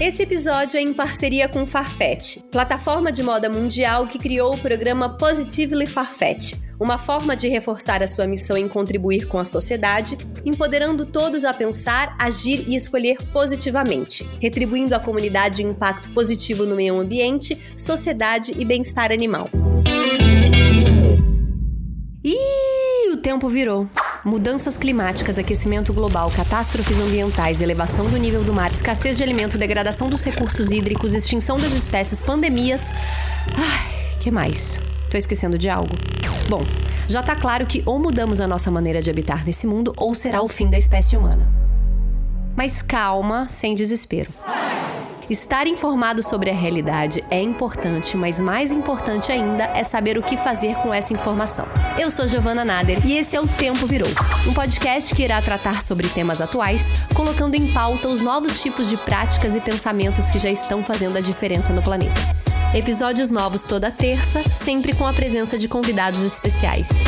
Esse episódio é em parceria com Farfetch, plataforma de moda mundial que criou o programa Positively Farfetch, uma forma de reforçar a sua missão em contribuir com a sociedade, empoderando todos a pensar, agir e escolher positivamente, retribuindo à comunidade um impacto positivo no meio ambiente, sociedade e bem-estar animal. Ih, o tempo virou. Mudanças climáticas, aquecimento global, catástrofes ambientais, elevação do nível do mar, escassez de alimento, degradação dos recursos hídricos, extinção das espécies, pandemias. Ai, que mais? Tô esquecendo de algo? Bom, já tá claro que ou mudamos a nossa maneira de habitar nesse mundo ou será o fim da espécie humana. Mas calma, sem desespero. Estar informado sobre a realidade é importante, mas mais importante ainda é saber o que fazer com essa informação. Eu sou Giovana Nader e esse é o Tempo Virou, um podcast que irá tratar sobre temas atuais, colocando em pauta os novos tipos de práticas e pensamentos que já estão fazendo a diferença no planeta. Episódios novos toda terça, sempre com a presença de convidados especiais.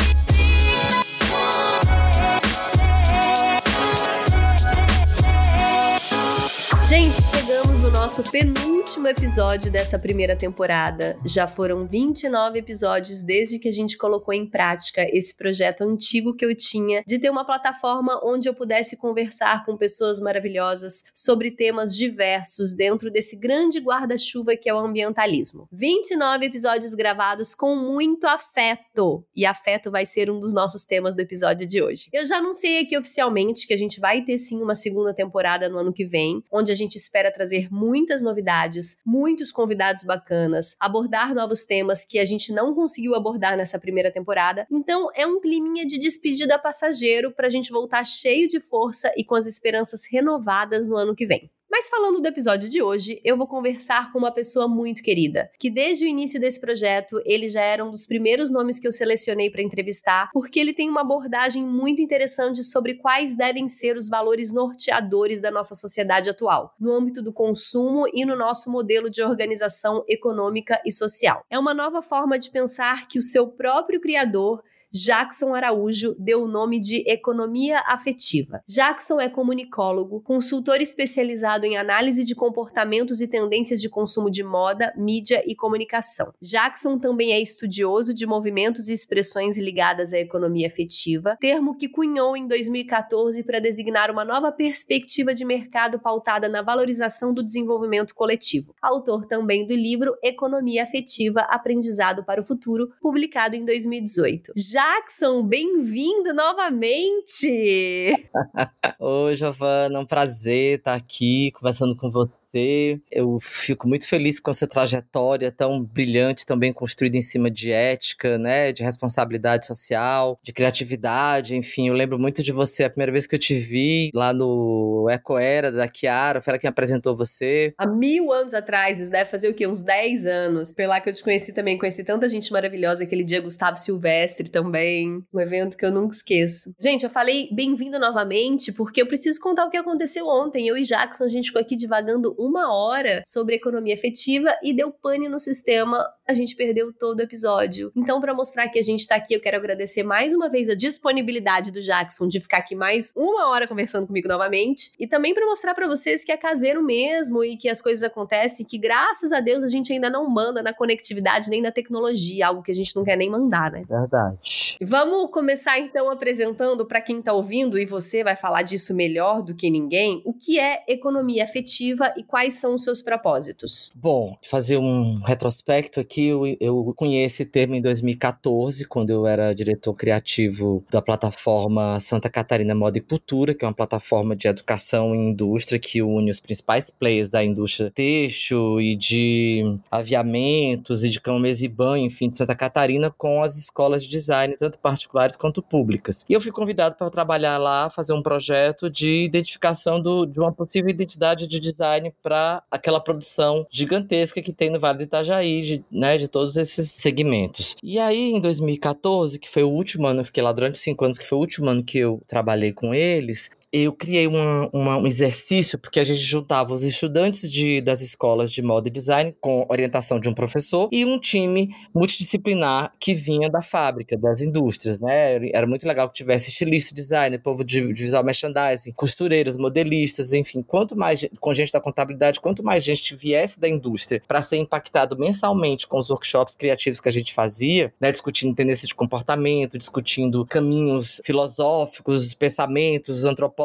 Gente, chegamos no nosso penúltimo episódio dessa primeira temporada. Já foram 29 episódios desde que a gente colocou em prática esse projeto antigo que eu tinha de ter uma plataforma onde eu pudesse conversar com pessoas maravilhosas sobre temas diversos dentro desse grande guarda-chuva que é o ambientalismo. 29 episódios gravados com muito afeto. E afeto vai ser um dos nossos temas do episódio de hoje. Eu já anunciei aqui oficialmente que a gente vai ter sim uma segunda temporada no ano que vem, onde a gente espera trazer muitas novidades, muitos convidados bacanas, abordar novos temas que a gente não conseguiu abordar nessa primeira temporada. Então é um climinha de despedida passageiro para a gente voltar cheio de força e com as esperanças renovadas no ano que vem. Mas falando do episódio de hoje, eu vou conversar com uma pessoa muito querida, que desde o início desse projeto, ele já era um dos primeiros nomes que eu selecionei para entrevistar, porque ele tem uma abordagem muito interessante sobre quais devem ser os valores norteadores da nossa sociedade atual, no âmbito do consumo e no nosso modelo de organização econômica e social. É uma nova forma de pensar que o seu próprio criador Jackson Araújo deu o nome de economia afetiva. Jackson é comunicólogo, consultor especializado em análise de comportamentos e tendências de consumo de moda, mídia e comunicação. Jackson também é estudioso de movimentos e expressões ligadas à economia afetiva, termo que cunhou em 2014 para designar uma nova perspectiva de mercado pautada na valorização do desenvolvimento coletivo. Autor também do livro Economia Afetiva: Aprendizado para o Futuro, publicado em 2018. Jackson, bem-vindo novamente! Oi, Giovana, um prazer estar aqui conversando com você você. Eu fico muito feliz com essa trajetória tão brilhante, também construída em cima de ética, né, de responsabilidade social, de criatividade, enfim. Eu lembro muito de você a primeira vez que eu te vi lá no Ecoera da Chiara, foi ela quem apresentou você. Há mil anos atrás, isso deve fazer o quê? Uns 10 anos. Foi lá que eu te conheci também, conheci tanta gente maravilhosa, aquele dia Gustavo Silvestre também, um evento que eu nunca esqueço. Gente, eu falei bem-vindo novamente, porque eu preciso contar o que aconteceu ontem. Eu e Jackson, a gente ficou aqui divagando uma hora sobre economia efetiva e deu pane no sistema, a gente perdeu todo o episódio. Então, para mostrar que a gente tá aqui, eu quero agradecer mais uma vez a disponibilidade do Jackson de ficar aqui mais uma hora conversando comigo novamente e também para mostrar para vocês que é caseiro mesmo e que as coisas acontecem, que graças a Deus a gente ainda não manda na conectividade nem na tecnologia, algo que a gente não quer nem mandar, né? Verdade. Vamos começar então apresentando para quem tá ouvindo e você vai falar disso melhor do que ninguém, o que é economia afetiva e quais são os seus propósitos? Bom, fazer um retrospecto aqui, eu, eu conheci esse termo em 2014, quando eu era diretor criativo da plataforma Santa Catarina Moda e Cultura, que é uma plataforma de educação e indústria que une os principais players da indústria têxtil e de aviamentos e de cama, mesa e banho, enfim, de Santa Catarina, com as escolas de design, tanto particulares quanto públicas. E eu fui convidado para trabalhar lá, fazer um projeto de identificação do, de uma possível identidade de design para aquela produção gigantesca que tem no Vale do Itajaí, de, né, de todos esses segmentos. E aí, em 2014, que foi o último ano, eu fiquei lá durante cinco anos, que foi o último ano que eu trabalhei com eles, eu criei uma, uma, um exercício, porque a gente juntava os estudantes de, das escolas de moda e design com orientação de um professor e um time multidisciplinar que vinha da fábrica, das indústrias, né? Era muito legal que tivesse estilista, designer, povo de, de visual merchandising, costureiras, modelistas, enfim. Quanto mais com gente da contabilidade, quanto mais gente viesse da indústria para ser impactado mensalmente com os workshops criativos que a gente fazia, né? Discutindo tendências de comportamento, discutindo caminhos filosóficos, pensamentos antropológicos,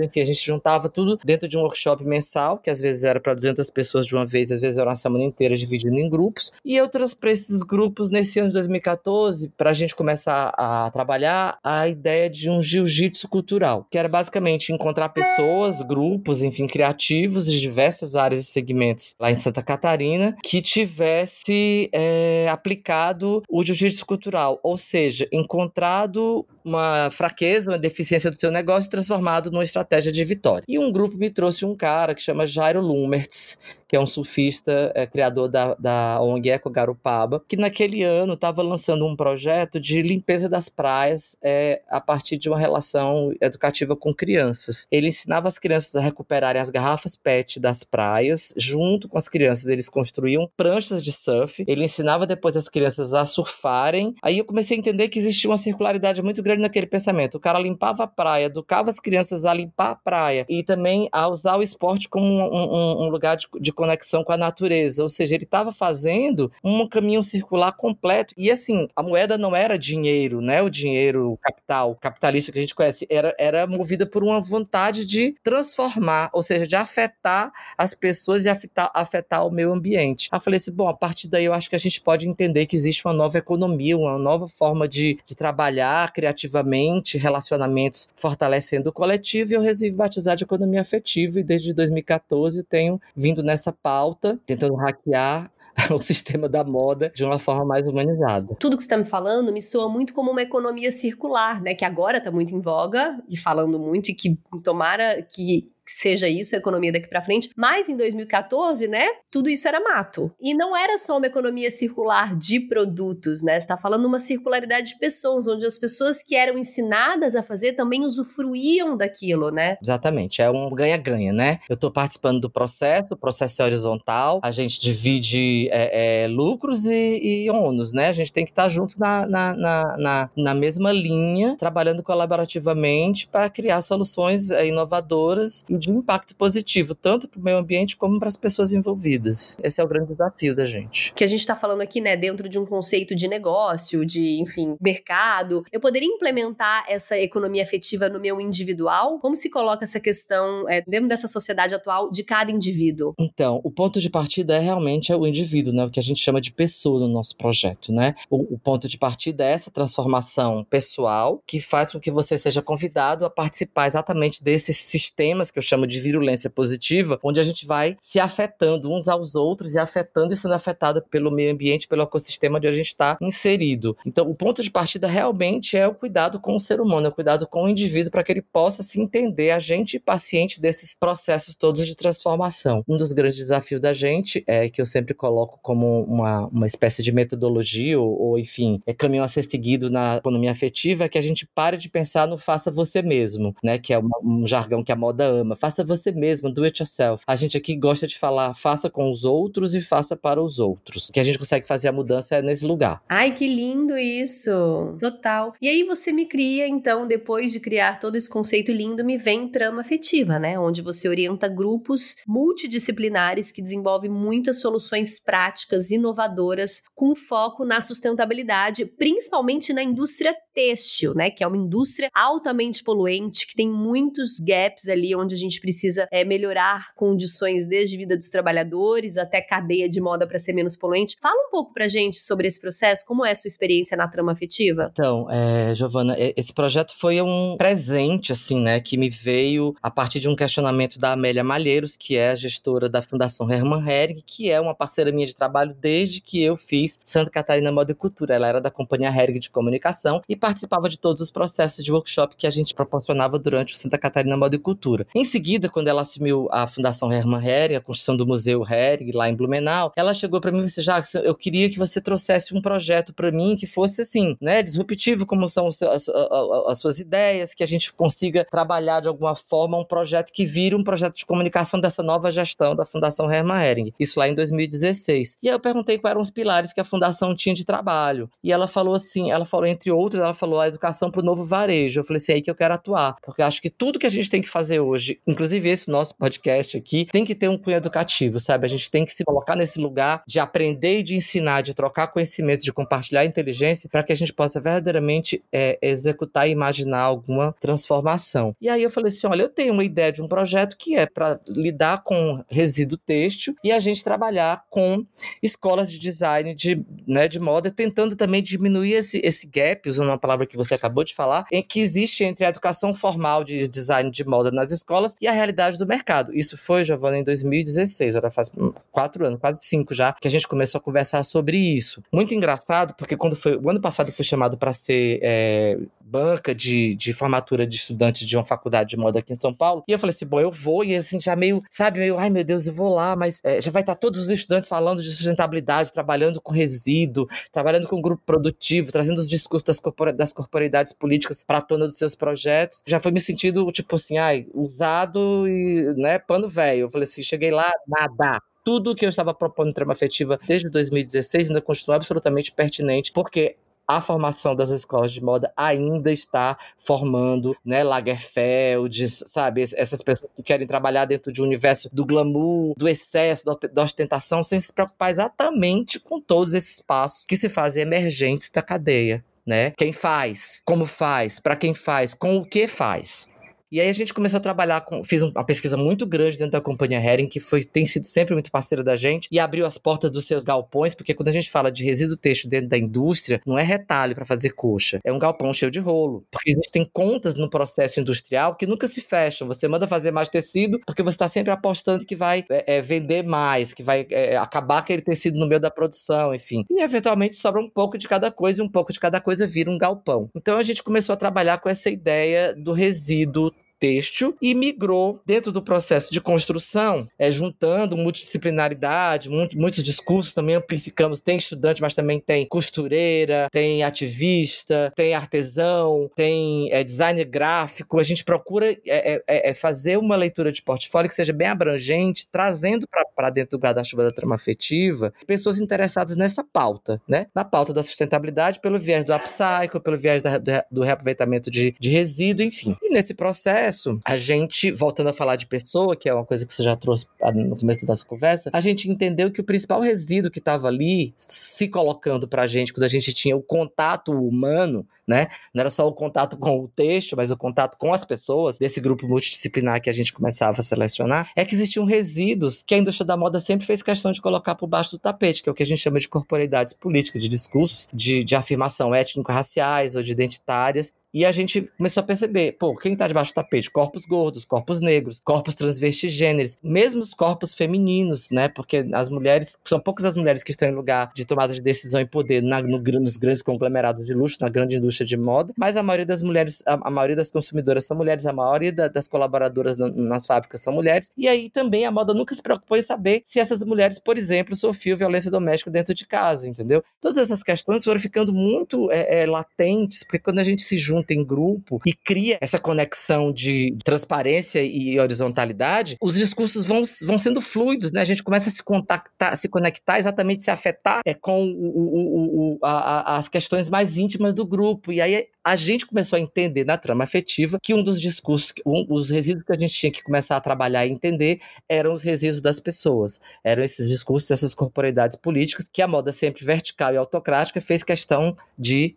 enfim, a gente juntava tudo dentro de um workshop mensal, que às vezes era para 200 pessoas de uma vez, às vezes era uma semana inteira dividindo em grupos. E eu trouxe para esses grupos nesse ano de 2014 para a gente começar a trabalhar a ideia de um jiu-jitsu cultural, que era basicamente encontrar pessoas, grupos, enfim, criativos de diversas áreas e segmentos lá em Santa Catarina que tivesse é, aplicado o jiu-jitsu cultural, ou seja, encontrado uma fraqueza, uma deficiência do seu negócio transformado numa estratégia de vitória. E um grupo me trouxe um cara que chama Jairo Lumertz, que é um surfista, é, criador da, da ONG Eco Garupaba, que naquele ano estava lançando um projeto de limpeza das praias é, a partir de uma relação educativa com crianças. Ele ensinava as crianças a recuperarem as garrafas PET das praias, junto com as crianças eles construíam pranchas de surf, ele ensinava depois as crianças a surfarem. Aí eu comecei a entender que existia uma circularidade muito grande naquele pensamento. O cara limpava a praia, educava as crianças a limpar a praia e também a usar o esporte como um, um, um lugar de, de conexão com a natureza, ou seja, ele estava fazendo um caminho circular completo. E assim, a moeda não era dinheiro, né? O dinheiro capital, capitalista que a gente conhece, era, era movida por uma vontade de transformar, ou seja, de afetar as pessoas e afetar, afetar o meio ambiente. Aí eu falei assim, bom, a partir daí eu acho que a gente pode entender que existe uma nova economia, uma nova forma de, de trabalhar criativamente, relacionamentos fortalecendo o coletivo, e eu resolvi batizar de economia afetiva, e desde 2014 tenho vindo nessa pauta, tentando hackear o sistema da moda de uma forma mais humanizada. Tudo que você está me falando me soa muito como uma economia circular, né? Que agora está muito em voga e falando muito, e que tomara que seja isso a economia daqui para frente. Mas em 2014, né, tudo isso era mato. E não era só uma economia circular de produtos, né? Você tá falando uma circularidade de pessoas, onde as pessoas que eram ensinadas a fazer também usufruíam daquilo, né? Exatamente, é um ganha-ganha, né? Eu tô participando do processo, o processo é horizontal, a gente divide é, é, lucros e, e ônus, né? A gente tem que estar tá junto na, na, na, na, na mesma linha, trabalhando colaborativamente para criar soluções é, inovadoras de impacto positivo, tanto para o meio ambiente como para as pessoas envolvidas. Esse é o grande desafio da gente. Que a gente está falando aqui, né, dentro de um conceito de negócio, de, enfim, mercado. Eu poderia implementar essa economia afetiva no meu individual? Como se coloca essa questão é, dentro dessa sociedade atual de cada indivíduo? Então, o ponto de partida é realmente o indivíduo, né, o que a gente chama de pessoa no nosso projeto, né? O, o ponto de partida é essa transformação pessoal que faz com que você seja convidado a participar exatamente desses sistemas que eu chamo de virulência positiva, onde a gente vai se afetando uns aos outros e afetando e sendo afetado pelo meio ambiente, pelo ecossistema onde a gente está inserido. Então, o ponto de partida realmente é o cuidado com o ser humano, é o cuidado com o indivíduo para que ele possa se entender agente e paciente desses processos todos de transformação. Um dos grandes desafios da gente é que eu sempre coloco como uma, uma espécie de metodologia ou, ou enfim, é caminho a ser seguido na economia afetiva é que a gente pare de pensar no faça você mesmo, né, que é um, um jargão que a moda ama faça você mesmo, do it yourself. A gente aqui gosta de falar faça com os outros e faça para os outros. Que a gente consegue fazer a mudança é nesse lugar. Ai, que lindo isso! Total. E aí você me cria, então, depois de criar todo esse conceito lindo, me vem trama afetiva, né? Onde você orienta grupos multidisciplinares que desenvolvem muitas soluções práticas, inovadoras, com foco na sustentabilidade, principalmente na indústria têxtil, né? Que é uma indústria altamente poluente, que tem muitos gaps ali onde a gente precisa é, melhorar condições desde vida dos trabalhadores até cadeia de moda para ser menos poluente. Fala um pouco pra gente sobre esse processo, como é a sua experiência na trama afetiva? Então, é, Giovana, esse projeto foi um presente, assim, né? Que me veio a partir de um questionamento da Amélia Malheiros, que é a gestora da Fundação Hermann Hering, que é uma parceira minha de trabalho desde que eu fiz Santa Catarina Moda e Cultura. Ela era da Companhia Hering de Comunicação e participava de todos os processos de workshop que a gente proporcionava durante o Santa Catarina Moda e Cultura. Em seguida, quando ela assumiu a Fundação Hermann Hering, a construção do Museu Hering lá em Blumenau, ela chegou para mim e disse: Jacques, eu queria que você trouxesse um projeto para mim que fosse assim, né, disruptivo, como são as, as, as suas ideias, que a gente consiga trabalhar de alguma forma um projeto que vire um projeto de comunicação dessa nova gestão da Fundação Hermann Hering. Isso lá em 2016. E aí eu perguntei quais eram os pilares que a fundação tinha de trabalho. E ela falou assim, ela falou entre outros, ela falou a educação para o novo varejo. Eu falei assim, é aí que eu quero atuar, porque eu acho que tudo que a gente tem que fazer hoje, inclusive esse nosso podcast aqui, tem que ter um cunho educativo, sabe? A gente tem que se colocar nesse lugar de aprender e de ensinar, de trocar conhecimento, de compartilhar inteligência, para que a gente possa verdadeiramente é, executar e imaginar alguma transformação. E aí eu falei assim, olha, eu tenho uma ideia de um projeto que é para lidar com resíduo têxtil e a gente trabalhar com escolas de design de, né, de moda, tentando também diminuir esse, esse gap, usando uma palavra que você acabou de falar, em que existe entre a educação formal de design de moda nas escolas e a realidade do mercado. Isso foi, Giovana, em 2016, já faz quatro anos, quase cinco já, que a gente começou a conversar sobre isso. Muito engraçado, porque quando foi, o ano passado eu fui chamado para ser é, banca de, de formatura de estudantes de uma faculdade de moda aqui em São Paulo. E eu falei assim, bom, eu vou, e assim, já meio, sabe, meio, ai meu Deus, eu vou lá, mas é, já vai estar todos os estudantes falando de sustentabilidade, trabalhando com resíduo, trabalhando com grupo produtivo, trazendo os discursos das, corpora das corporidades políticas para a tona dos seus projetos. Já foi me sentindo, tipo assim, ai, usado e, né, pano velho. Eu falei assim, cheguei lá, nada tudo que eu estava propondo em trama afetiva desde 2016 ainda continua absolutamente pertinente, porque a formação das escolas de moda ainda está formando, né, Lagerfeld, sabe, essas pessoas que querem trabalhar dentro de um universo do glamour, do excesso, da ostentação, sem se preocupar exatamente com todos esses passos que se fazem emergentes da cadeia. Né? Quem faz, como faz, para quem faz, com o que faz. E aí a gente começou a trabalhar com. Fiz uma pesquisa muito grande dentro da companhia Hering, que foi, tem sido sempre muito parceira da gente, e abriu as portas dos seus galpões, porque quando a gente fala de resíduo têxtil dentro da indústria, não é retalho para fazer coxa. É um galpão cheio de rolo. Porque existem contas no processo industrial que nunca se fecham. Você manda fazer mais tecido, porque você está sempre apostando que vai é, é, vender mais, que vai é, acabar aquele tecido no meio da produção, enfim. E eventualmente sobra um pouco de cada coisa, e um pouco de cada coisa vira um galpão. Então a gente começou a trabalhar com essa ideia do resíduo têxtil e migrou dentro do processo de construção, é, juntando multidisciplinaridade, muito, muitos discursos também amplificamos. Tem estudante, mas também tem costureira, tem ativista, tem artesão, tem é, designer gráfico. A gente procura é, é, é, é fazer uma leitura de portfólio que seja bem abrangente, trazendo para dentro do guarda-chuva da trama afetiva pessoas interessadas nessa pauta, né? Na pauta da sustentabilidade, pelo viés do upcycle, pelo viés da, do, do reaproveitamento de, de resíduo, enfim. E nesse processo, processo, a gente, voltando a falar de pessoa, que é uma coisa que você já trouxe no começo da nossa conversa, a gente entendeu que o principal resíduo que estava ali se colocando pra gente, quando a gente tinha o contato humano, né? Não era só o contato com o texto, mas o contato com as pessoas, desse grupo multidisciplinar que a gente começava a selecionar, é que existiam resíduos que a indústria da moda sempre fez questão de colocar por baixo do tapete, que é o que a gente chama de corporeidades políticas, de discursos de, de afirmação étnico-raciais ou de identitárias, e a gente começou a perceber, pô, quem tá debaixo do tapete? Corpos gordos, corpos negros, corpos transvestigêneros, mesmo os corpos femininos, né? Porque as mulheres, são poucas as mulheres que estão em lugar de tomada de decisão e poder na, no, nos grandes conglomerados de luxo, na grande indústria de moda, mas a maioria das mulheres, a, a maioria das consumidoras são mulheres, a maioria da, das colaboradoras na, nas fábricas são mulheres, e aí também a moda nunca se preocupou em saber se essas mulheres, por exemplo, sofriam violência doméstica dentro de casa, entendeu? Todas essas questões foram ficando muito é, é, latentes, porque quando a gente se junta junta em grupo e cria essa conexão de transparência e horizontalidade, os discursos vão, vão sendo fluidos, né? A gente começa a se contactar, se conectar, exatamente se afetar é, com o, o, o, a, as questões mais íntimas do grupo. E aí a gente começou a entender na trama afetiva que um dos discursos, um, os resíduos que a gente tinha que começar a trabalhar e entender eram os resíduos das pessoas. Eram esses discursos, essas corporeidades políticas que a moda sempre vertical e autocrática fez questão de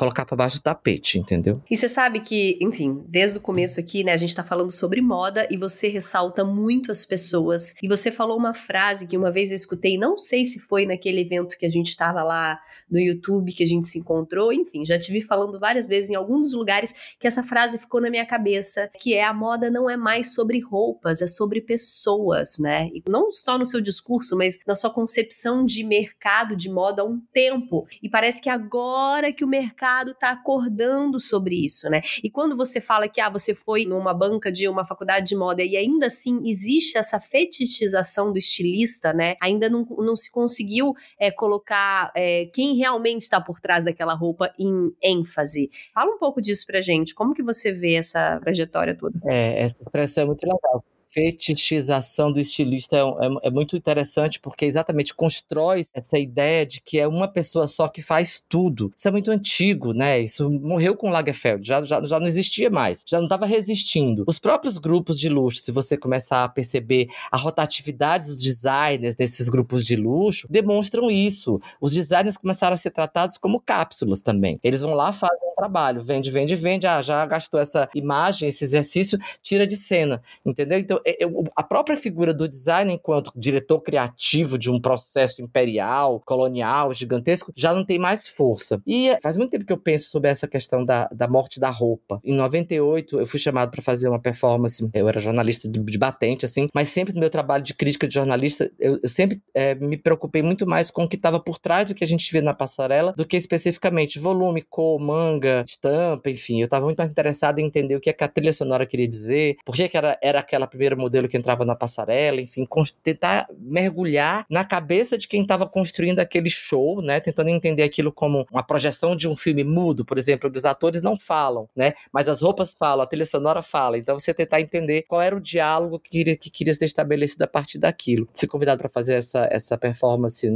colocar para baixo do tapete, entendeu? E você sabe que, enfim, desde o começo aqui, né, a gente tá falando sobre moda e você ressalta muito as pessoas. E você falou uma frase que uma vez eu escutei, não sei se foi naquele evento que a gente tava lá no YouTube, que a gente se encontrou, enfim, já te vi falando várias vezes em alguns lugares que essa frase ficou na minha cabeça, que é a moda não é mais sobre roupas, é sobre pessoas, né? E não só no seu discurso, mas na sua concepção de mercado de moda há um tempo. E parece que agora que o mercado mercado está acordando sobre isso, né? E quando você fala que ah, você foi numa banca de uma faculdade de moda e ainda assim existe essa fetichização do estilista, né? Ainda não, não se conseguiu é, colocar é, quem realmente está por trás daquela roupa em ênfase. Fala um pouco disso pra gente. Como que você vê essa trajetória toda? É, essa expressão é muito legal fetichização do estilista é, é, é, muito interessante porque exatamente constrói essa ideia de que é uma pessoa só que faz tudo. Isso é muito antigo, né? Isso morreu com Lagerfeld, já, já, já não existia mais, já não estava resistindo. Os próprios grupos de luxo, se você começar a perceber a rotatividade dos designers desses grupos de luxo, demonstram isso. Os designers começaram a ser tratados como cápsulas também. Eles vão lá, fazem um trabalho, vende, vende, vende, ah, já gastou essa imagem, esse exercício, tira de cena, entendeu? Então, é, a própria figura do design enquanto diretor criativo de um processo imperial, colonial, gigantesco, já não tem mais força. E faz muito tempo que eu penso sobre essa questão da, da morte da roupa. Em 98, eu fui chamado para fazer uma performance, eu era jornalista de, de, batente, assim, mas sempre no meu trabalho de crítica de jornalista, eu, eu sempre é, me preocupei muito mais com o que estava por trás do que a gente vê na passarela, do que especificamente volume, cor, manga, estampa, enfim. Eu estava muito mais interessado em entender o que, é que a trilha sonora queria dizer, por que, que era, era aquela primeira modelo que entrava na passarela, enfim, tentar mergulhar na cabeça de quem estava construindo aquele show, né? Tentando entender aquilo como uma projeção de um filme mudo, por exemplo, onde os atores não falam, né? Mas as roupas falam, a trilha sonora fala. Então você tentar entender qual era o diálogo que queria, que queria ser estabelecido a partir daquilo. Fui convidado para fazer essa, essa performance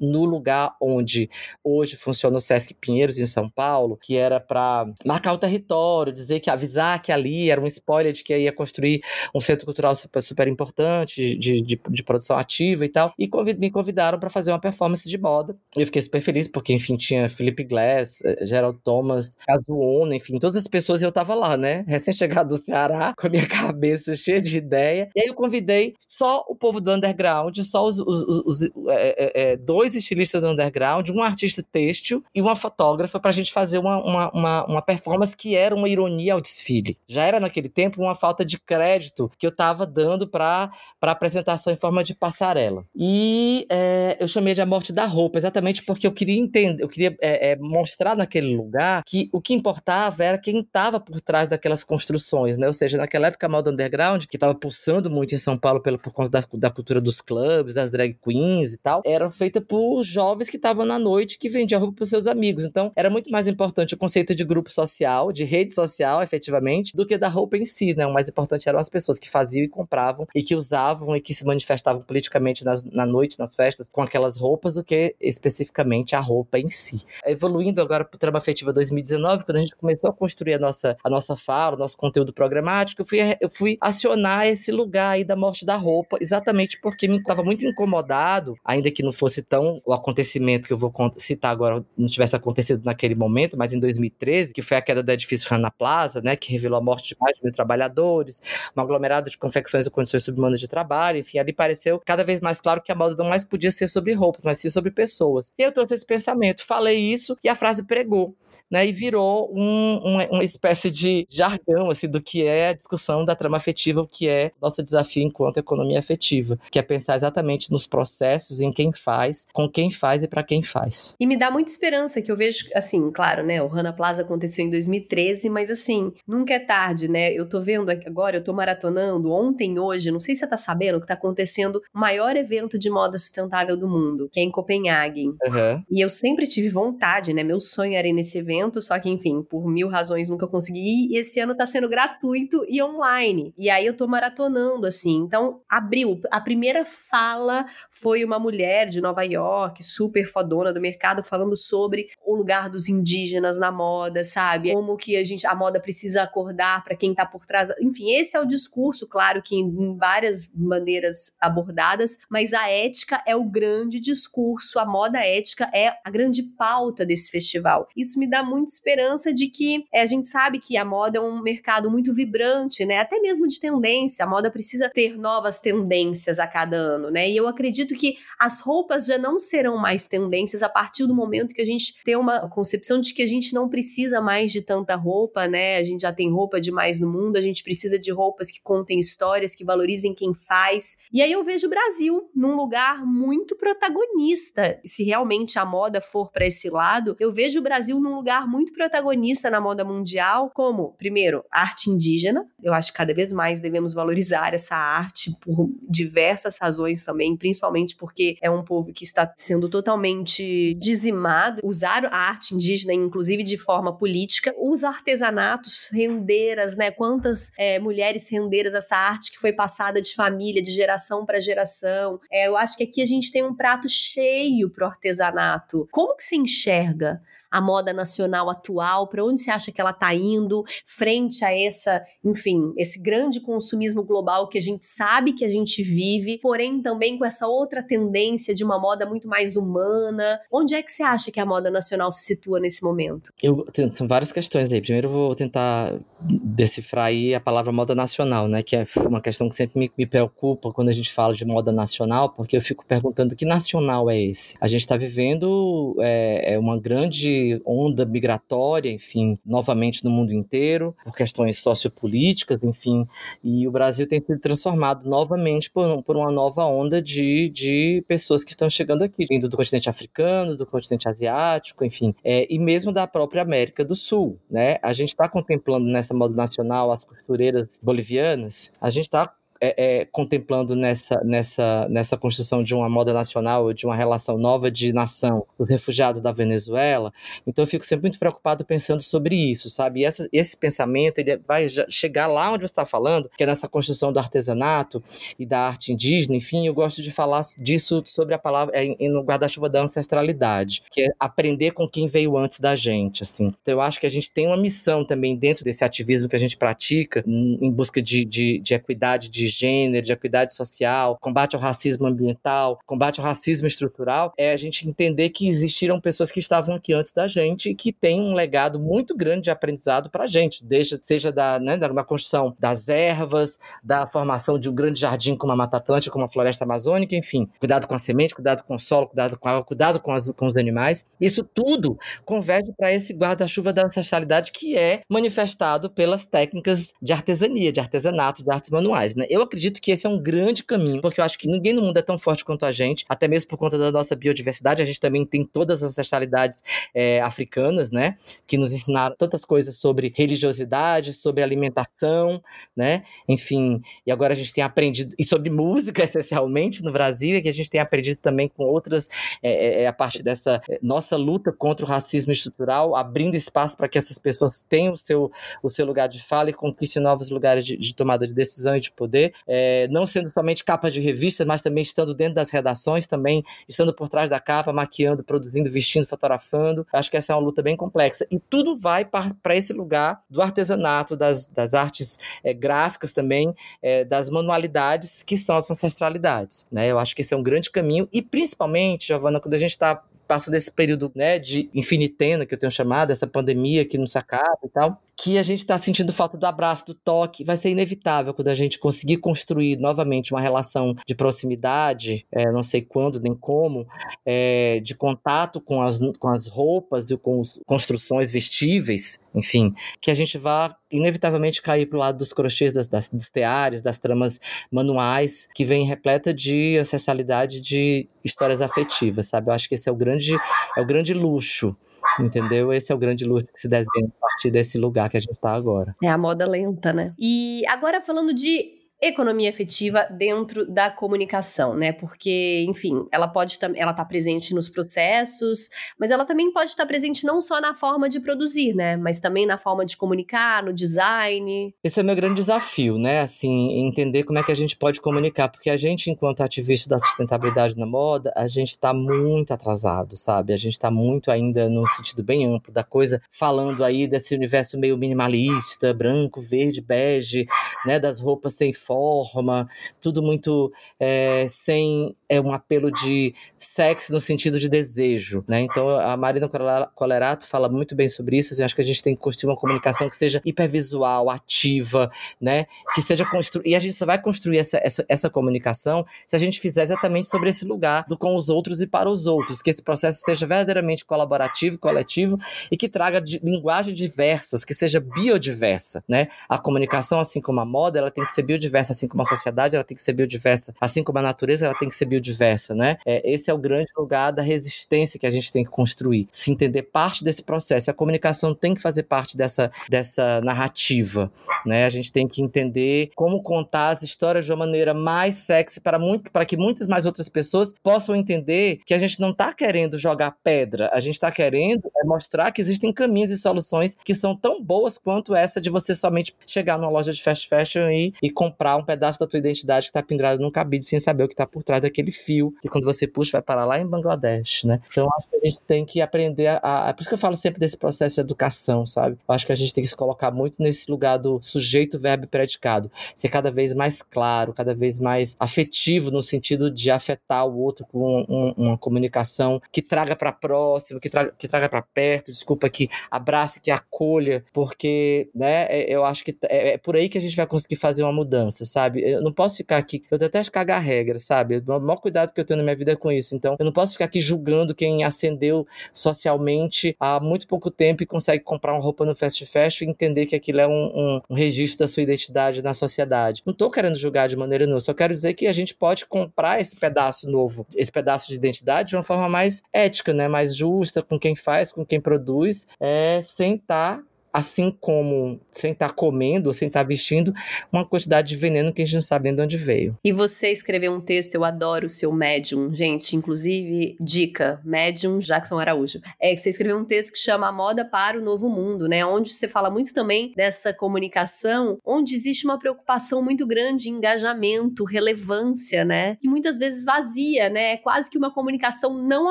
no lugar onde hoje funciona o Sesc Pinheiros, em São Paulo, que era para marcar o território, dizer que avisar que ali era um spoiler de que ia construir um centro cultural super, super importante, de, de, de, produção ativa e tal, e convid, me convidaram para fazer uma performance de moda. Eu fiquei super feliz, porque, enfim, tinha Felipe Glass, eh, Gerald Thomas, Kazuona, enfim, todas as pessoas eu tava lá, né? Recém-chegado do Ceará, com a minha cabeça cheia de ideia. E aí eu convidei só o povo do underground, só os, os, os, os é, é, dois estilistas do underground, um artista têxtil e uma fotógrafa pra gente fazer uma, uma, uma, uma performance que era uma ironia ao desfile. Já era naquele tempo uma falta de crédito que eu tava estava dando para apresentação em forma de passarela. E é, eu chamei de A Morte da Roupa, exatamente porque eu queria entender, eu queria é, é, mostrar naquele lugar que o que importava era quem estava por trás daquelas construções, né? Ou seja, naquela época a moda underground, que estava pulsando muito em São Paulo pela, por conta da, da cultura dos clubes, das drag queens e tal, era feita por jovens que estavam na noite que vendiam roupa para seus amigos. Então, era muito mais importante o conceito de grupo social, de rede social, efetivamente, do que da roupa em si, né? O mais importante eram as pessoas que faziam e compravam e que usavam e que se manifestavam politicamente nas, na noite, nas festas, com aquelas roupas, do que especificamente a roupa em si. Evoluindo agora para o Trama Afetiva 2019, quando a gente começou a construir a nossa, a nossa fala, o nosso conteúdo programático, eu fui, eu fui acionar esse lugar aí da morte da roupa, exatamente porque me estava muito incomodado, ainda que não fosse tão o acontecimento que eu vou citar agora, não tivesse acontecido naquele momento, mas em 2013, que foi a queda do edifício Rana Plaza, né, que revelou a morte de mais de mil trabalhadores, um aglomerado de confecções e condições subhumanas de trabalho, enfim, ali pareceu cada vez mais claro que a moda não mais podia ser sobre roupas, mas sim sobre pessoas. E eu trouxe esse pensamento, falei isso e a frase pregou, né, e virou um, um, uma espécie de jargão, assim, do que é a discussão da trama afetiva, o que é nosso desafio enquanto economia afetiva, que é pensar exatamente nos processos, em quem faz, com quem faz e para quem faz. E me dá muita esperança que eu vejo, assim, claro, né, o Rana Plaza aconteceu em 2013, mas assim, nunca é tarde, né, eu tô vendo agora, eu tô maratonando, ontem, hoje, não sei se você tá sabendo, que tá acontecendo o maior evento de moda sustentável do mundo, que é em Copenhague. Uhum. E eu sempre tive vontade, né, meu sonho era ir nesse evento, só que, enfim, por mil razões nunca consegui ir, e esse ano tá sendo gratuito e online. E aí eu tô maratonando, assim, então abriu, a primeira fala foi uma mulher de Nova York, super fodona do mercado, falando sobre o lugar dos indígenas na moda, sabe? Como que a gente, a moda precisa acordar para quem tá por trás. Enfim, esse é o discurso, claro, que em várias maneiras abordadas, mas a ética é o grande discurso, a moda ética é a grande pauta desse festival. Isso me dá muita esperança de que é, a gente sabe que a moda é um mercado muito vibrante, né? Até mesmo de tendência. A moda precisa ter novas tendências a cada ano, né? E eu acredito que as roupas já não serão mais tendências a partir do momento que a gente tem uma concepção de que a gente não não precisa mais de tanta roupa, né? A gente já tem roupa demais no mundo, a gente precisa de roupas que contem histórias, que valorizem quem faz. E aí eu vejo o Brasil num lugar muito protagonista. Se realmente a moda for para esse lado, eu vejo o Brasil num lugar muito protagonista na moda mundial, como, primeiro, arte indígena. Eu acho que cada vez mais devemos valorizar essa arte por diversas razões também, principalmente porque é um povo que está sendo totalmente dizimado. Usar a arte indígena, inclusive de forma política, os artesanatos, rendeiras, né? Quantas é, mulheres rendeiras essa arte que foi passada de família, de geração para geração. É, eu acho que aqui a gente tem um prato cheio pro artesanato. Como que se enxerga a moda nacional atual, para onde você acha que ela está indo frente a essa, enfim, esse grande consumismo global que a gente sabe que a gente vive, porém também com essa outra tendência de uma moda muito mais humana. Onde é que você acha que a moda nacional se situa nesse momento? Eu, são várias questões aí. Primeiro eu vou tentar decifrar aí a palavra moda nacional, né, que é uma questão que sempre me, me preocupa quando a gente fala de moda nacional, porque eu fico perguntando que nacional é esse? A gente está vivendo é, é uma grande onda migratória, enfim, novamente no mundo inteiro, por questões sociopolíticas, enfim, e o Brasil tem sido transformado novamente por, por uma nova onda de, de pessoas que estão chegando aqui, vindo do continente africano, do continente asiático, enfim, é, e mesmo da própria América do Sul, né? A gente está contemplando nessa moda nacional as costureiras bolivianas, a gente está é, é, contemplando nessa, nessa, nessa construção de uma moda nacional, de uma relação nova de nação, os refugiados da Venezuela. Então eu fico sempre muito preocupado pensando sobre isso, sabe? E essa, esse pensamento ele vai chegar lá onde você está falando, que é nessa construção do artesanato e da arte indígena. Enfim, eu gosto de falar disso sobre a palavra é, no guarda-chuva da ancestralidade, que é aprender com quem veio antes da gente, assim. Então eu acho que a gente tem uma missão também dentro desse ativismo que a gente pratica em busca de, de, de equidade de gênero, de equidade social, combate ao racismo ambiental, combate ao racismo estrutural, é a gente entender que existiram pessoas que estavam aqui antes da gente e que têm um legado muito grande de aprendizado para a gente, desde, seja da, né, da, da, construção das ervas, da formação de um grande jardim como a Mata Atlântica, como a Floresta Amazônica, enfim, cuidado com a semente, cuidado com o solo, cuidado com a água, cuidado com, as, com os animais. Isso tudo converge para esse guarda-chuva da ancestralidade que é manifestado pelas técnicas de artesania, de artesanato, de artes manuais. Né? Eu acredito que esse é um grande caminho, porque eu acho que ninguém no mundo é tão forte quanto a gente, até mesmo por conta da nossa biodiversidade. A gente também tem todas as ancestralidades é, africanas, né? Que nos ensinaram tantas coisas sobre religiosidade, sobre alimentação, né? Enfim, e agora a gente tem aprendido, e sobre música, essencialmente, no Brasil, e que a gente tem aprendido também com outras, é, é, é a partir dessa é, nossa luta contra o racismo estrutural, abrindo espaço para que essas pessoas tenham o seu, o seu lugar de fala e conquistem novos lugares de, de tomada de decisão e de poder é, não sendo somente capa de revista, mas também estando dentro das redações, também estando por trás da capa, maquiando, produzindo, vestindo, fotografando. Acho que essa é uma luta bem complexa. E tudo vai para esse lugar do artesanato, das, das artes é, gráficas também, é, das manualidades, que são as ancestralidades. Né? Eu acho que esse é um grande caminho, e principalmente, Giovana, quando a gente está passa desse período né, de infinitena, que eu tenho chamado, essa pandemia que não se acaba e tal, que a gente está sentindo falta do abraço, do toque, vai ser inevitável quando a gente conseguir construir novamente uma relação de proximidade, é, não sei quando nem como, é, de contato com as, com as roupas e com as construções vestíveis, enfim, que a gente vá inevitavelmente cair para o lado dos crochês, das, das, dos teares, das tramas manuais, que vem repleta de ancestralidade de histórias afetivas, sabe? Eu acho que esse é o grande, é o grande luxo Entendeu? Esse é o grande luxo que se desenha a partir desse lugar que a gente está agora. É a moda lenta, né? E agora falando de economia efetiva dentro da comunicação, né? Porque, enfim, ela pode ela tá presente nos processos, mas ela também pode estar presente não só na forma de produzir, né? Mas também na forma de comunicar, no design. Esse é o meu grande desafio, né? Assim, entender como é que a gente pode comunicar, porque a gente, enquanto ativista da sustentabilidade na moda, a gente está muito atrasado, sabe? A gente está muito ainda no sentido bem amplo da coisa, falando aí desse universo meio minimalista, branco, verde, bege, né? Das roupas sem forma, tudo muito é, sem é, um apelo de sexo no sentido de desejo, né? Então a Marina Colerato fala muito bem sobre isso. Eu acho que a gente tem que construir uma comunicação que seja hipervisual, ativa, né? Que seja construir. E a gente só vai construir essa, essa, essa comunicação se a gente fizer exatamente sobre esse lugar do com os outros e para os outros. Que esse processo seja verdadeiramente colaborativo, coletivo e que traga de, linguagens diversas, que seja biodiversa, né? A comunicação, assim como a moda, ela tem que ser biodiversa, assim como a sociedade, ela tem que ser biodiversa, assim como a natureza, ela tem que ser biodiversa, né? É, esse é o grande lugar da resistência que a gente tem que construir, se entender parte desse processo. A comunicação tem que fazer parte dessa, dessa narrativa, né? A gente tem que entender como contar as histórias de uma maneira mais sexy para, muito, para que muitas mais outras pessoas possam entender que a gente não está querendo jogar pedra, a gente está querendo é mostrar que existem caminhos e soluções que são tão boas quanto essa de você somente chegar numa loja de fast fashion e, e comprar um pedaço da tua identidade que está pendurado num cabide sem saber o que está por trás daquele fio, que quando você puxa vai parar lá em Bangladesh, né? Então acho que a gente tem que aprender a. Por isso que eu falo sempre desse processo de educação, sabe? Eu acho que a gente tem que se colocar muito nesse lugar do sujeito, verbo e predicado. Ser cada vez mais claro, cada vez mais afetivo, no sentido de afetar o outro com um, uma comunicação que traga para próximo, que, tra que traga para perto, desculpa, que abrace, que acolha, porque, né, é, eu acho que é, é, por aí que a gente vai conseguir fazer uma mudança, sabe? Eu não posso ficar aqui, eu detesto cagar regra, sabe? O maior cuidado que eu tenho na minha vida é com isso. Então, eu não posso ficar aqui julgando quem ascendeu socialmente há muito pouco tempo e consegue comprar uma roupa no fast fashion e entender que aquilo é um, um, um registro da sua identidade na sociedade. Não tô querendo julgar de maneira nenhuma, só quero dizer que a gente pode comprar esse pedaço novo, esse pedaço de identidade de uma forma mais ética, né? Mais justa com quem faz, com quem produz, é, sem estar tá assim como sem estar tá comendo, sem estar tá vestindo, uma quantidade de veneno que a gente não sabe nem de onde veio. E você escreveu um texto, eu adoro o seu médium, gente, inclusive, dica, médium Jackson Araújo. É que você escreveu um texto que chama A Moda para o Novo Mundo, né? Onde você fala muito também dessa comunicação, onde existe uma preocupação muito grande, engajamento, relevância, né? Que muitas vezes vazia, né? É quase que uma comunicação não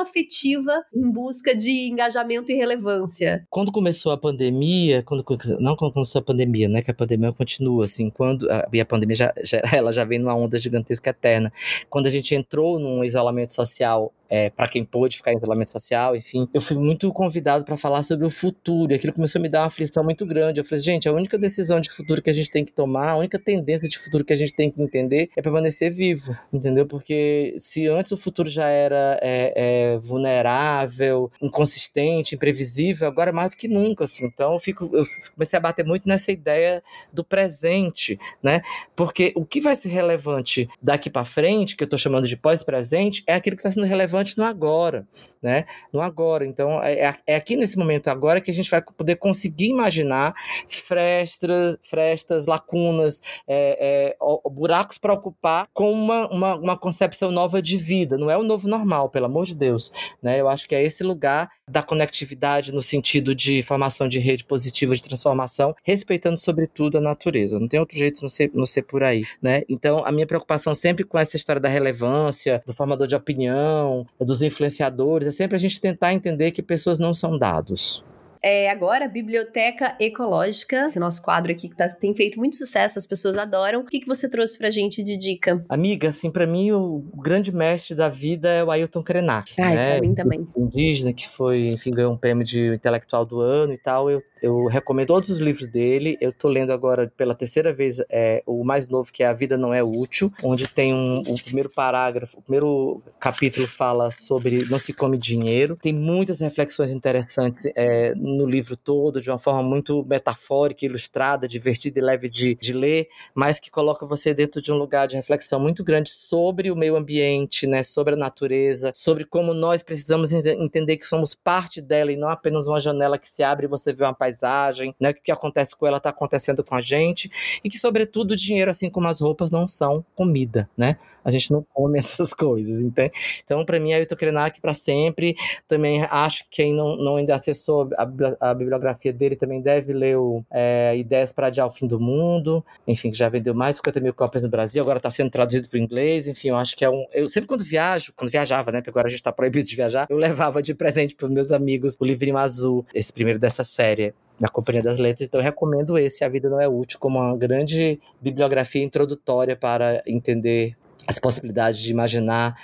afetiva em busca de engajamento e relevância. Quando começou a pandemia, pandemia, quando, não quando começou a pandemia, né? Que a pandemia continua, assim, quando. A, e a pandemia já, já, ela já vem numa onda gigantesca eterna. Quando a gente entrou num isolamento social é, para quem pôde ficar em isolamento social, enfim. Eu fui muito convidado para falar sobre o futuro, e aquilo começou a me dar uma aflição muito grande. Eu falei, gente, a única decisão de futuro que a gente tem que tomar, a única tendência de futuro que a gente tem que entender é permanecer vivo, entendeu? Porque se antes o futuro já era é, é, vulnerável, inconsistente, imprevisível, agora é mais do que nunca, assim. Então eu, fico, eu comecei a bater muito nessa ideia do presente, né? Porque o que vai ser relevante daqui para frente, que eu estou chamando de pós-presente, é aquilo que está sendo relevante relevante no agora, né? No agora. Então, é, é, é aqui nesse momento agora que a gente vai poder conseguir imaginar frestas, frestas lacunas, é, é, buracos para ocupar com uma, uma, uma concepção nova de vida. Não é o novo normal, pelo amor de Deus, né? Eu acho que é esse lugar da conectividade no sentido de formação de rede positiva de transformação, respeitando sobretudo a natureza. Não tem outro jeito não ser, não ser por aí, né? Então, a minha preocupação sempre com essa história da relevância, do formador de opinião, dos influenciadores, é sempre a gente tentar entender que pessoas não são dados. É, agora, Biblioteca Ecológica, esse nosso quadro aqui que tá, tem feito muito sucesso, as pessoas adoram. O que, que você trouxe pra gente de dica? Amiga, assim, pra mim, o grande mestre da vida é o Ailton Krenak. Ai, né? pra mim também. Indígena, que foi, enfim, ganhou um prêmio de intelectual do ano e tal. Eu eu recomendo todos os livros dele. Eu tô lendo agora pela terceira vez é, o mais novo, que é A Vida Não É Útil, onde tem um, o primeiro parágrafo, o primeiro capítulo fala sobre não se come dinheiro. Tem muitas reflexões interessantes é, no livro todo, de uma forma muito metafórica, ilustrada, divertida e leve de, de ler, mas que coloca você dentro de um lugar de reflexão muito grande sobre o meio ambiente, né, sobre a natureza, sobre como nós precisamos entender que somos parte dela e não apenas uma janela que se abre e você vê uma paisagem, né? O que acontece com ela está acontecendo com a gente e que, sobretudo, o dinheiro, assim como as roupas, não são comida, né? A gente não come essas coisas, entende? Então, para mim, é Ailton Krenak para sempre. Também acho que quem não, não ainda acessou a, a bibliografia dele também deve ler o é, Ideias para Adiar o Fim do Mundo, enfim, que já vendeu mais de 50 mil cópias no Brasil, agora está sendo traduzido para o inglês, enfim, eu acho que é um... Eu sempre quando viajo, quando viajava, né, porque agora a gente está proibido de viajar, eu levava de presente para meus amigos o livrinho azul, esse primeiro dessa série na Companhia das Letras. Então, eu recomendo esse, A Vida Não É Útil, como uma grande bibliografia introdutória para entender as possibilidades de imaginar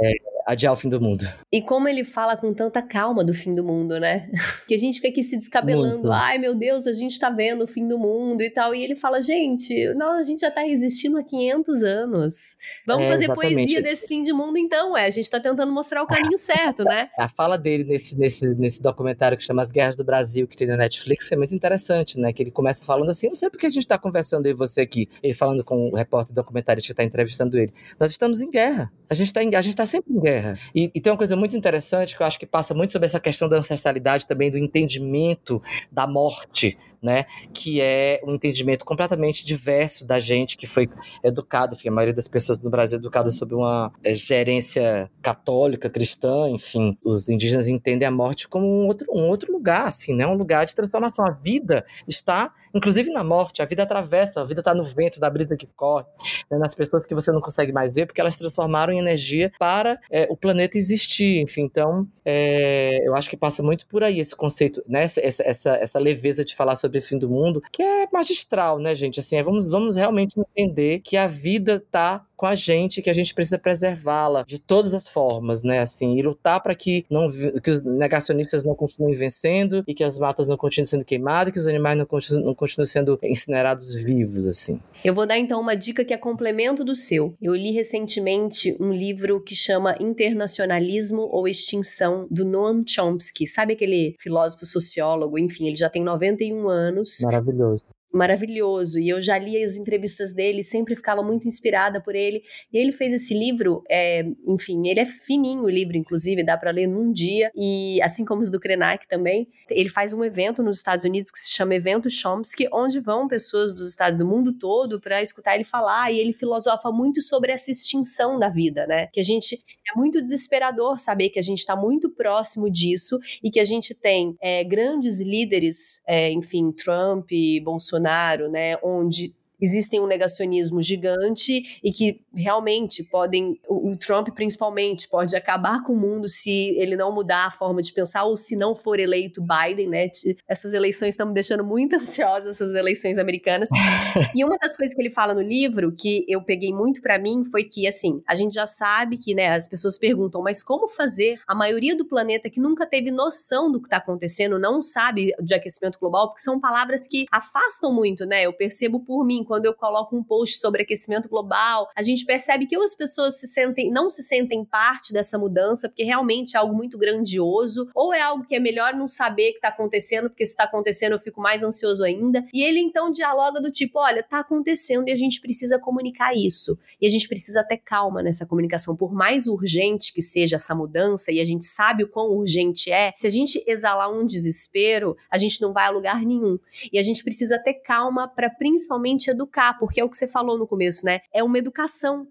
é, adiar o fim do mundo. E como ele fala com tanta calma do fim do mundo, né? que a gente fica aqui se descabelando, Muito. ai meu Deus, a gente tá vendo o fim do mundo e tal. E ele fala, gente, nós, a gente já tá resistindo há 500 anos. Vamos é, fazer exatamente. poesia desse fim de mundo então, é. A gente tá tentando mostrar o caminho certo, né? A fala dele nesse, nesse, nesse documentário que chama As Guerras do Brasil, que tem na Netflix, é muito interessante, né? Que ele começa falando assim, não sei porque a gente tá conversando aí você aqui, ele falando com o repórter documentarista que tá entrevistando ele. Nós estamos em guerra. A gente tá, em, a gente tá sempre em guerra. E, e, tem uma coisa muito interessante que eu acho que passa muito sobre essa questão da ancestralidade também, do entendimento da morte né? Que é um entendimento completamente diverso da gente que foi educado, enfim, a maioria das pessoas no Brasil é educada sob uma gerência católica, cristã, enfim, os indígenas entendem a morte como um outro, um outro lugar, assim, né? Um lugar de transformação. A vida está, inclusive na morte, a vida atravessa, a vida está no vento da brisa que corre, né? nas pessoas que você não consegue mais ver, porque elas transformaram em energia para é, o planeta existir, enfim. Então, é, eu acho que passa muito por aí esse conceito, né? Essa, essa, essa leveza de falar sobre sobre fim do mundo, que é magistral, né, gente? Assim, é, vamos, vamos realmente entender que a vida tá com a gente, que a gente precisa preservá-la de todas as formas, né? Assim, e lutar para que não que os negacionistas não continuem vencendo e que as matas não continuem sendo queimadas, que os animais não continuem, não continuem sendo incinerados vivos, assim. Eu vou dar então uma dica que é complemento do seu. Eu li recentemente um livro que chama Internacionalismo ou Extinção do Noam Chomsky. Sabe aquele filósofo sociólogo? Enfim, ele já tem 91 anos. Maravilhoso maravilhoso. E eu já li as entrevistas dele, sempre ficava muito inspirada por ele. E ele fez esse livro, é, enfim, ele é fininho o livro, inclusive, dá para ler num dia. E assim como os do Krenak também, ele faz um evento nos Estados Unidos que se chama Evento Chomsky, onde vão pessoas dos estados do mundo todo para escutar ele falar. E ele filosofa muito sobre essa extinção da vida, né? Que a gente é muito desesperador saber que a gente está muito próximo disso e que a gente tem é, grandes líderes, é, enfim, Trump, Bolsonaro Bolsonaro, né, onde existem um negacionismo gigante e que realmente podem, o Trump principalmente, pode acabar com o mundo se ele não mudar a forma de pensar ou se não for eleito Biden, né? Essas eleições estão me deixando muito ansiosa, essas eleições americanas. e uma das coisas que ele fala no livro, que eu peguei muito para mim, foi que, assim, a gente já sabe que, né, as pessoas perguntam, mas como fazer? A maioria do planeta que nunca teve noção do que tá acontecendo não sabe de aquecimento global, porque são palavras que afastam muito, né? Eu percebo por mim, quando eu coloco um post sobre aquecimento global, a gente percebe que as pessoas se sentem, não se sentem parte dessa mudança, porque realmente é algo muito grandioso, ou é algo que é melhor não saber que está acontecendo, porque se está acontecendo eu fico mais ansioso ainda. E ele então dialoga do tipo: olha, está acontecendo e a gente precisa comunicar isso. E a gente precisa ter calma nessa comunicação. Por mais urgente que seja essa mudança, e a gente sabe o quão urgente é, se a gente exalar um desespero, a gente não vai a lugar nenhum. E a gente precisa ter calma para principalmente educar educar, porque é o que você falou no começo, né? É uma educação.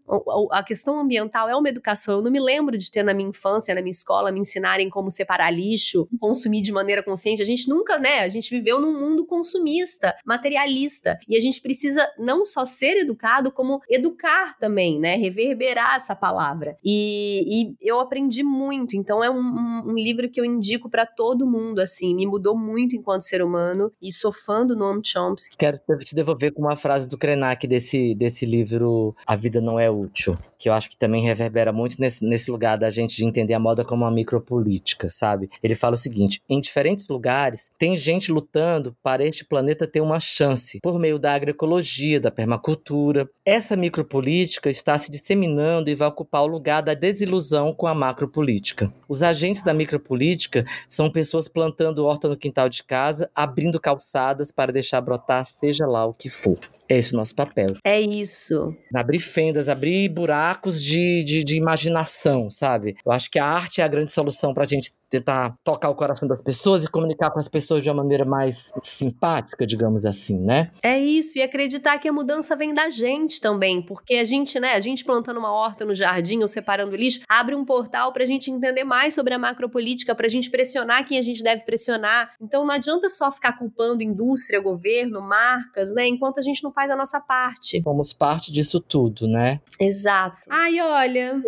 A questão ambiental é uma educação. Eu não me lembro de ter na minha infância, na minha escola, me ensinarem como separar lixo, consumir de maneira consciente. A gente nunca, né? A gente viveu num mundo consumista, materialista. E a gente precisa não só ser educado, como educar também, né? Reverberar essa palavra. E, e eu aprendi muito. Então é um, um, livro que eu indico para todo mundo, assim. Me mudou muito enquanto ser humano. E sou fã do Noam Chomsky. Quero te devolver com uma frase do Krenak desse, desse livro A Vida Não É Útil, que eu acho que também reverbera muito nesse, nesse lugar da gente de entender a moda como uma micropolítica, sabe? Ele fala o seguinte: em diferentes lugares tem gente lutando para este planeta ter uma chance por meio da agroecologia, da permacultura. Essa micropolítica está se disseminando e vai ocupar o lugar da desilusão com a macropolítica. Os agentes da micropolítica são pessoas plantando horta no quintal de casa, abrindo calçadas para deixar brotar seja lá o que for. É esse o nosso papel. É isso. Abrir fendas, abrir buracos de, de, de imaginação, sabe? Eu acho que a arte é a grande solução pra gente tentar tocar o coração das pessoas e comunicar com as pessoas de uma maneira mais simpática, digamos assim, né? É isso, e acreditar que a mudança vem da gente também, porque a gente, né, a gente plantando uma horta no jardim ou separando lixo, abre um portal pra gente entender mais sobre a macropolítica, pra gente pressionar quem a gente deve pressionar. Então não adianta só ficar culpando indústria, governo, marcas, né, enquanto a gente não faz a nossa parte. Somos parte disso tudo, né? Exato. Ai, olha,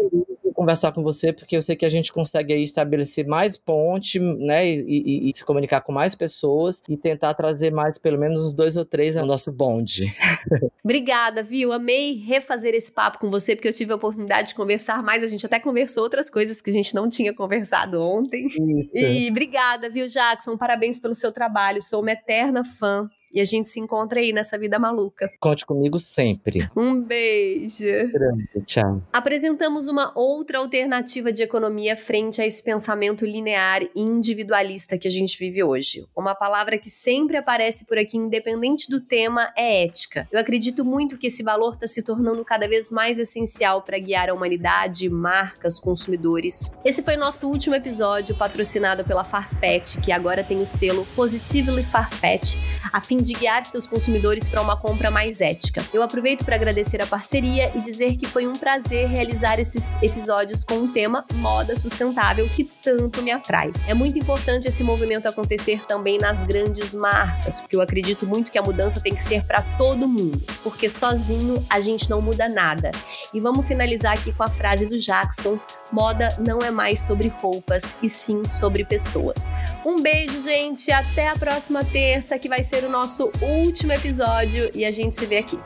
conversar com você, porque eu sei que a gente consegue aí estabelecer mais ponte, né, e, e, e se comunicar com mais pessoas e tentar trazer mais, pelo menos uns dois ou três no nosso bonde. Obrigada, viu? Amei refazer esse papo com você, porque eu tive a oportunidade de conversar mais. A gente até conversou outras coisas que a gente não tinha conversado ontem. Isso. E obrigada, viu, Jackson? Parabéns pelo seu trabalho. Sou uma eterna fã e a gente se encontra aí nessa vida maluca. Conte comigo sempre. Um beijo. Grande, tchau. Apresentamos uma outra alternativa de economia frente a esse pensamento linear e individualista que a gente vive hoje. Uma palavra que sempre aparece por aqui, independente do tema, é ética. Eu acredito muito que esse valor está se tornando cada vez mais essencial para guiar a humanidade, marcas, consumidores. Esse foi nosso último episódio, patrocinado pela Farfetch, que agora tem o selo Positively Farfetch, a fim de guiar seus consumidores para uma compra mais ética. Eu aproveito para agradecer a parceria e dizer que foi um prazer realizar esses episódios com o tema moda sustentável que tanto me atrai. É muito importante esse movimento acontecer também nas grandes marcas, porque eu acredito muito que a mudança tem que ser para todo mundo, porque sozinho a gente não muda nada. E vamos finalizar aqui com a frase do Jackson: moda não é mais sobre roupas e sim sobre pessoas. Um beijo, gente, até a próxima terça que vai ser o nosso último episódio e a gente se vê aqui.